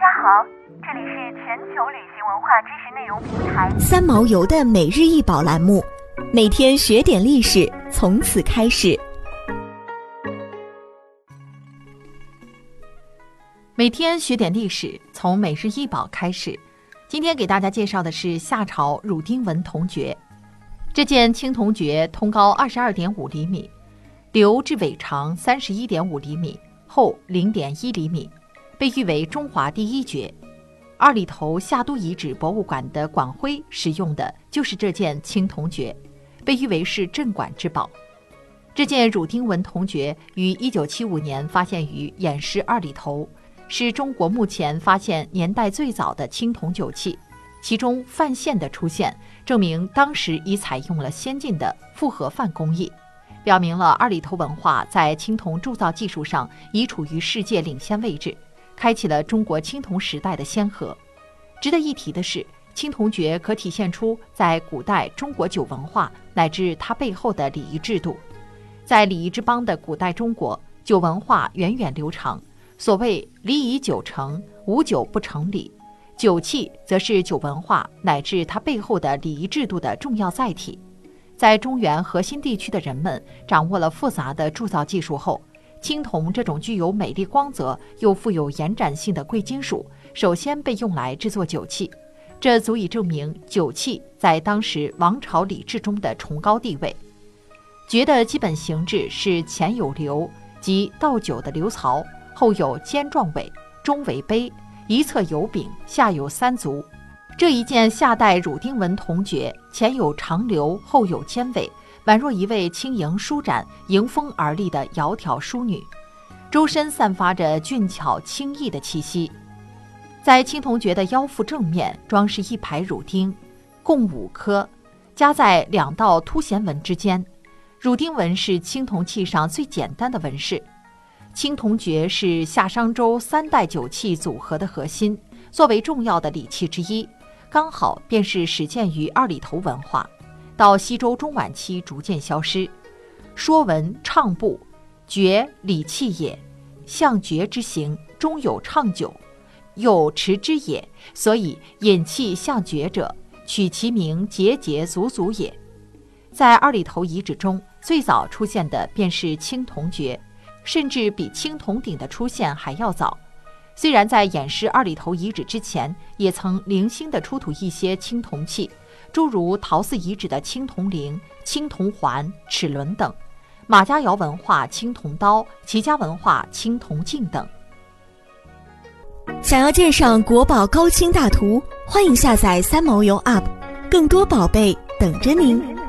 大家好，这里是全球旅行文化知识内容平台三毛游的每日一宝栏目，每天学点历史，从此开始。每天学点历史，从每日一宝开始。今天给大家介绍的是夏朝汝丁文铜爵。这件青铜爵通高二十二点五厘米，流至尾长三十一点五厘米，厚零点一厘米，被誉为中华第一爵。二里头夏都遗址博物馆的馆徽使用的就是这件青铜爵，被誉为是镇馆之宝。这件乳钉纹铜爵于一九七五年发现于偃师二里头。是中国目前发现年代最早的青铜酒器，其中范县的出现，证明当时已采用了先进的复合范工艺，表明了二里头文化在青铜铸造技术上已处于世界领先位置，开启了中国青铜时代的先河。值得一提的是，青铜爵可体现出在古代中国酒文化乃至它背后的礼仪制度，在礼仪之邦的古代中国，酒文化源远流长。所谓礼以酒成，无酒不成礼。酒器则是酒文化乃至它背后的礼仪制度的重要载体。在中原核心地区的人们掌握了复杂的铸造技术后，青铜这种具有美丽光泽又富有延展性的贵金属，首先被用来制作酒器。这足以证明酒器在当时王朝礼制中的崇高地位。爵的基本形制是前有流，即倒酒的流槽。后有尖状尾，中为杯，一侧有柄，下有三足。这一件夏代汝丁纹铜爵，前有长流，后有尖尾，宛若一位轻盈舒展、迎风而立的窈窕淑女，周身散发着俊俏清逸的气息。在青铜爵的腰腹正面装饰一排乳钉，共五颗，夹在两道凸弦纹之间。乳钉纹是青铜器上最简单的纹饰。青铜爵是夏商周三代酒器组合的核心，作为重要的礼器之一，刚好便是始建于二里头文化，到西周中晚期逐渐消失。《说文》唱部，爵礼器也，象爵之形，中有唱酒，有持之也，所以饮器象爵者，取其名节节足足也。在二里头遗址中，最早出现的便是青铜爵。甚至比青铜鼎的出现还要早。虽然在偃师二里头遗址之前，也曾零星地出土一些青铜器，诸如陶寺遗址的青铜铃、青铜环、齿轮等；马家窑文化青铜刀、齐家文化青铜镜等。想要鉴赏国宝高清大图，欢迎下载三毛游 App，更多宝贝等着您。